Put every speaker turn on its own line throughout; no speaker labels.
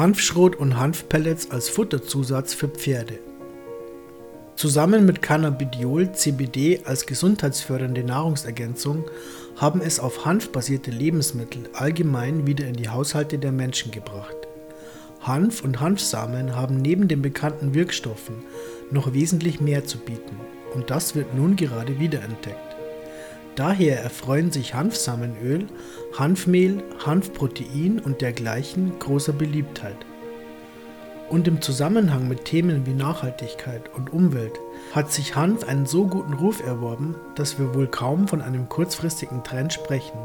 Hanfschrot und Hanfpellets als Futterzusatz für Pferde. Zusammen mit Cannabidiol CBD als gesundheitsfördernde Nahrungsergänzung haben es auf Hanf basierte Lebensmittel allgemein wieder in die Haushalte der Menschen gebracht. Hanf und Hanfsamen haben neben den bekannten Wirkstoffen noch wesentlich mehr zu bieten und das wird nun gerade wiederentdeckt. Daher erfreuen sich Hanfsamenöl, Hanfmehl, Hanfprotein und dergleichen großer Beliebtheit. Und im Zusammenhang mit Themen wie Nachhaltigkeit und Umwelt hat sich Hanf einen so guten Ruf erworben, dass wir wohl kaum von einem kurzfristigen Trend sprechen,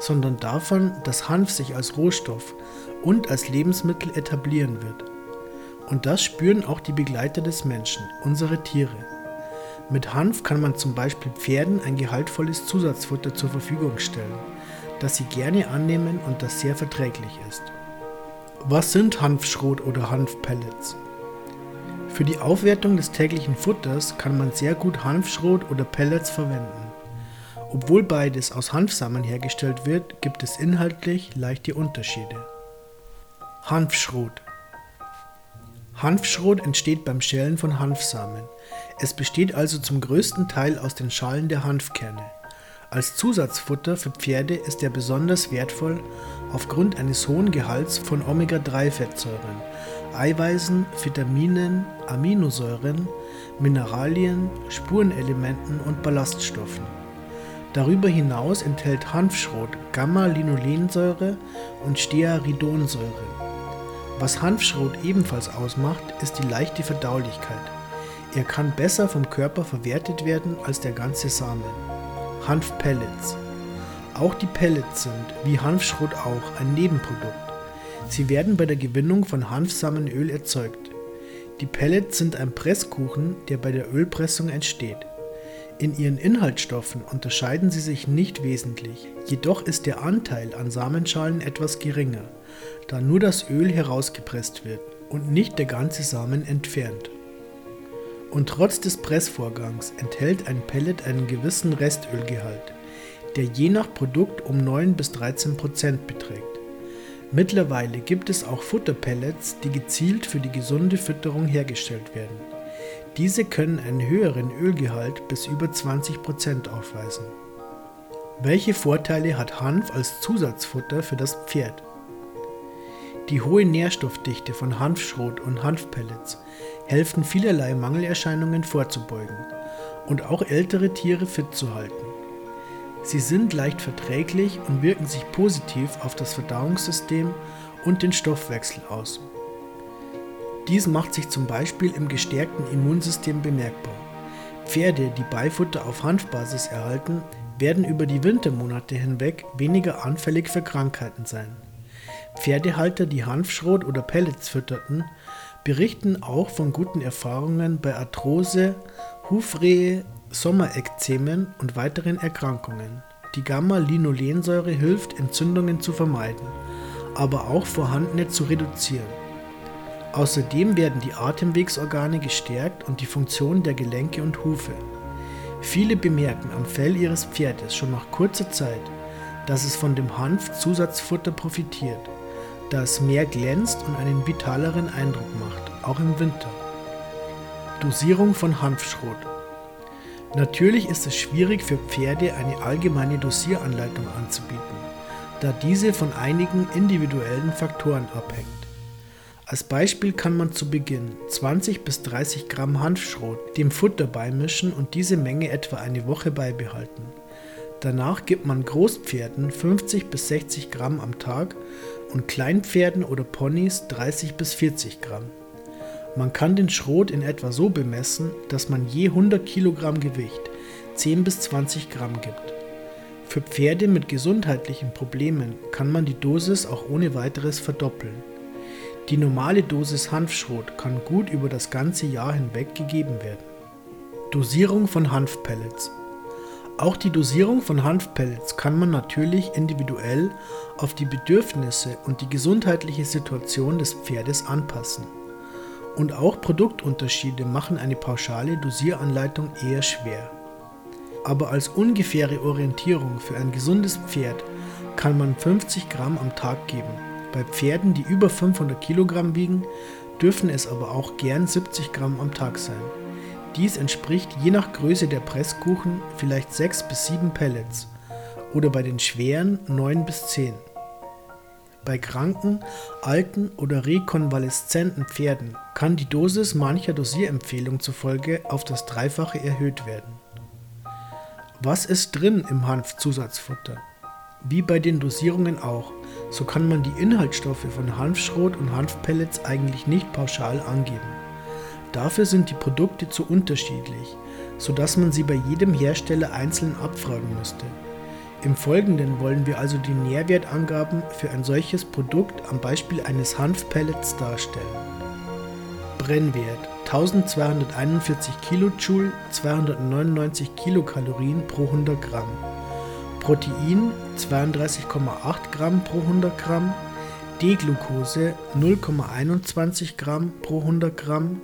sondern davon, dass Hanf sich als Rohstoff und als Lebensmittel etablieren wird. Und das spüren auch die Begleiter des Menschen, unsere Tiere. Mit Hanf kann man zum Beispiel Pferden ein gehaltvolles Zusatzfutter zur Verfügung stellen, das sie gerne annehmen und das sehr verträglich ist. Was sind Hanfschrot oder Hanfpellets? Für die Aufwertung des täglichen Futters kann man sehr gut Hanfschrot oder Pellets verwenden. Obwohl beides aus Hanfsamen hergestellt wird, gibt es inhaltlich leichte Unterschiede. Hanfschrot Hanfschrot entsteht beim Schälen von Hanfsamen. Es besteht also zum größten Teil aus den Schalen der Hanfkerne. Als Zusatzfutter für Pferde ist er besonders wertvoll aufgrund eines hohen Gehalts von Omega-3-Fettsäuren, Eiweißen, Vitaminen, Aminosäuren, Mineralien, Spurenelementen und Ballaststoffen. Darüber hinaus enthält Hanfschrot Gamma-Linolensäure und Stearidonsäure. Was Hanfschrot ebenfalls ausmacht, ist die leichte Verdaulichkeit. Er kann besser vom Körper verwertet werden als der ganze Samen. Hanfpellets. Auch die Pellets sind, wie Hanfschrot auch, ein Nebenprodukt. Sie werden bei der Gewinnung von Hanfsamenöl erzeugt. Die Pellets sind ein Presskuchen, der bei der Ölpressung entsteht. In ihren Inhaltsstoffen unterscheiden sie sich nicht wesentlich, jedoch ist der Anteil an Samenschalen etwas geringer, da nur das Öl herausgepresst wird und nicht der ganze Samen entfernt. Und trotz des Pressvorgangs enthält ein Pellet einen gewissen Restölgehalt, der je nach Produkt um 9 bis 13 Prozent beträgt. Mittlerweile gibt es auch Futterpellets, die gezielt für die gesunde Fütterung hergestellt werden. Diese können einen höheren Ölgehalt bis über 20 Prozent aufweisen. Welche Vorteile hat Hanf als Zusatzfutter für das Pferd? Die hohe Nährstoffdichte von Hanfschrot und Hanfpellets helfen vielerlei Mangelerscheinungen vorzubeugen und auch ältere Tiere fit zu halten. Sie sind leicht verträglich und wirken sich positiv auf das Verdauungssystem und den Stoffwechsel aus. Dies macht sich zum Beispiel im gestärkten Immunsystem bemerkbar. Pferde, die Beifutter auf Hanfbasis erhalten, werden über die Wintermonate hinweg weniger anfällig für Krankheiten sein. Pferdehalter, die Hanfschrot oder Pellets fütterten, berichten auch von guten Erfahrungen bei Arthrose, Hufrehe, Sommerekzemen und weiteren Erkrankungen. Die Gamma-Linolensäure hilft, Entzündungen zu vermeiden, aber auch vorhandene zu reduzieren. Außerdem werden die Atemwegsorgane gestärkt und die Funktion der Gelenke und Hufe. Viele bemerken am Fell ihres Pferdes schon nach kurzer Zeit, dass es von dem Hanf-Zusatzfutter profitiert da es mehr glänzt und einen vitaleren Eindruck macht, auch im Winter. Dosierung von Hanfschrot. Natürlich ist es schwierig für Pferde eine allgemeine Dosieranleitung anzubieten, da diese von einigen individuellen Faktoren abhängt. Als Beispiel kann man zu Beginn 20 bis 30 Gramm Hanfschrot dem Futter beimischen und diese Menge etwa eine Woche beibehalten. Danach gibt man Großpferden 50 bis 60 Gramm am Tag und Kleinpferden oder Ponys 30 bis 40 Gramm. Man kann den Schrot in etwa so bemessen, dass man je 100 Kilogramm Gewicht 10 bis 20 Gramm gibt. Für Pferde mit gesundheitlichen Problemen kann man die Dosis auch ohne weiteres verdoppeln. Die normale Dosis Hanfschrot kann gut über das ganze Jahr hinweg gegeben werden. Dosierung von Hanfpellets auch die Dosierung von Hanfpellets kann man natürlich individuell auf die Bedürfnisse und die gesundheitliche Situation des Pferdes anpassen. Und auch Produktunterschiede machen eine pauschale Dosieranleitung eher schwer. Aber als ungefähre Orientierung für ein gesundes Pferd kann man 50 Gramm am Tag geben Bei Pferden, die über 500 Kilogramm wiegen, dürfen es aber auch gern 70 Gramm am Tag sein. Dies entspricht je nach Größe der Presskuchen vielleicht 6 bis 7 Pellets oder bei den schweren 9 bis 10. Bei kranken, alten oder rekonvaleszenten Pferden kann die Dosis mancher Dosierempfehlung zufolge auf das Dreifache erhöht werden. Was ist drin im Hanfzusatzfutter? Wie bei den Dosierungen auch, so kann man die Inhaltsstoffe von Hanfschrot und Hanfpellets eigentlich nicht pauschal angeben. Dafür sind die Produkte zu unterschiedlich, sodass man sie bei jedem Hersteller einzeln abfragen müsste. Im Folgenden wollen wir also die Nährwertangaben für ein solches Produkt am Beispiel eines Hanfpellets darstellen. Brennwert 1241 kJ, 299 Kilokalorien pro 100 Gramm. Protein 32,8 Gramm pro 100 Gramm. D-Glucose 0,21 Gramm pro 100 Gramm.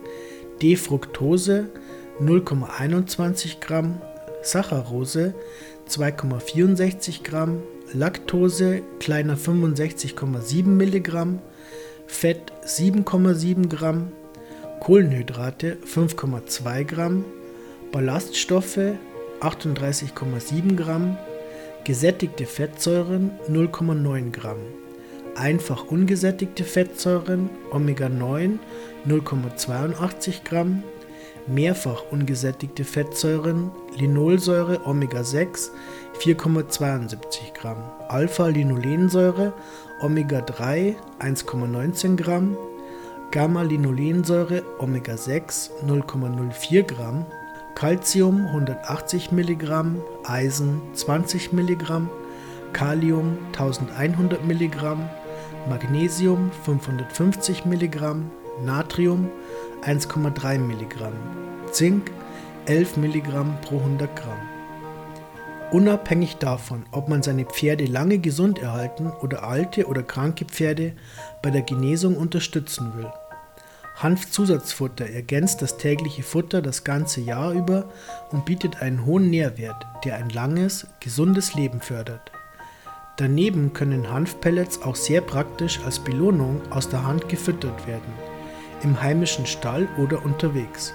D-Fructose 0,21 Gramm. Saccharose 2,64 Gramm, Laktose kleiner 65,7 Milligramm, Fett 7,7 Gramm, Kohlenhydrate 5,2 Gramm, Ballaststoffe 38,7 Gramm, gesättigte Fettsäuren 0,9 Gramm, einfach ungesättigte Fettsäuren Omega 9 0,82 Gramm, mehrfach ungesättigte Fettsäuren, Linolsäure Omega-6 4,72 Gramm, Alpha-Linolensäure Omega-3 1,19 Gramm, Gamma-Linolensäure Omega-6 0,04 Gramm, Calcium 180 mg, Eisen 20 mg, Kalium 1100 mg, Magnesium 550 mg, Natrium 1,3 mg, Zink 11 mg pro 100 Gramm. Unabhängig davon, ob man seine Pferde lange gesund erhalten oder alte oder kranke Pferde bei der Genesung unterstützen will. Hanfzusatzfutter ergänzt das tägliche Futter das ganze Jahr über und bietet einen hohen Nährwert, der ein langes, gesundes Leben fördert. Daneben können Hanfpellets auch sehr praktisch als Belohnung aus der Hand gefüttert werden im heimischen Stall oder unterwegs.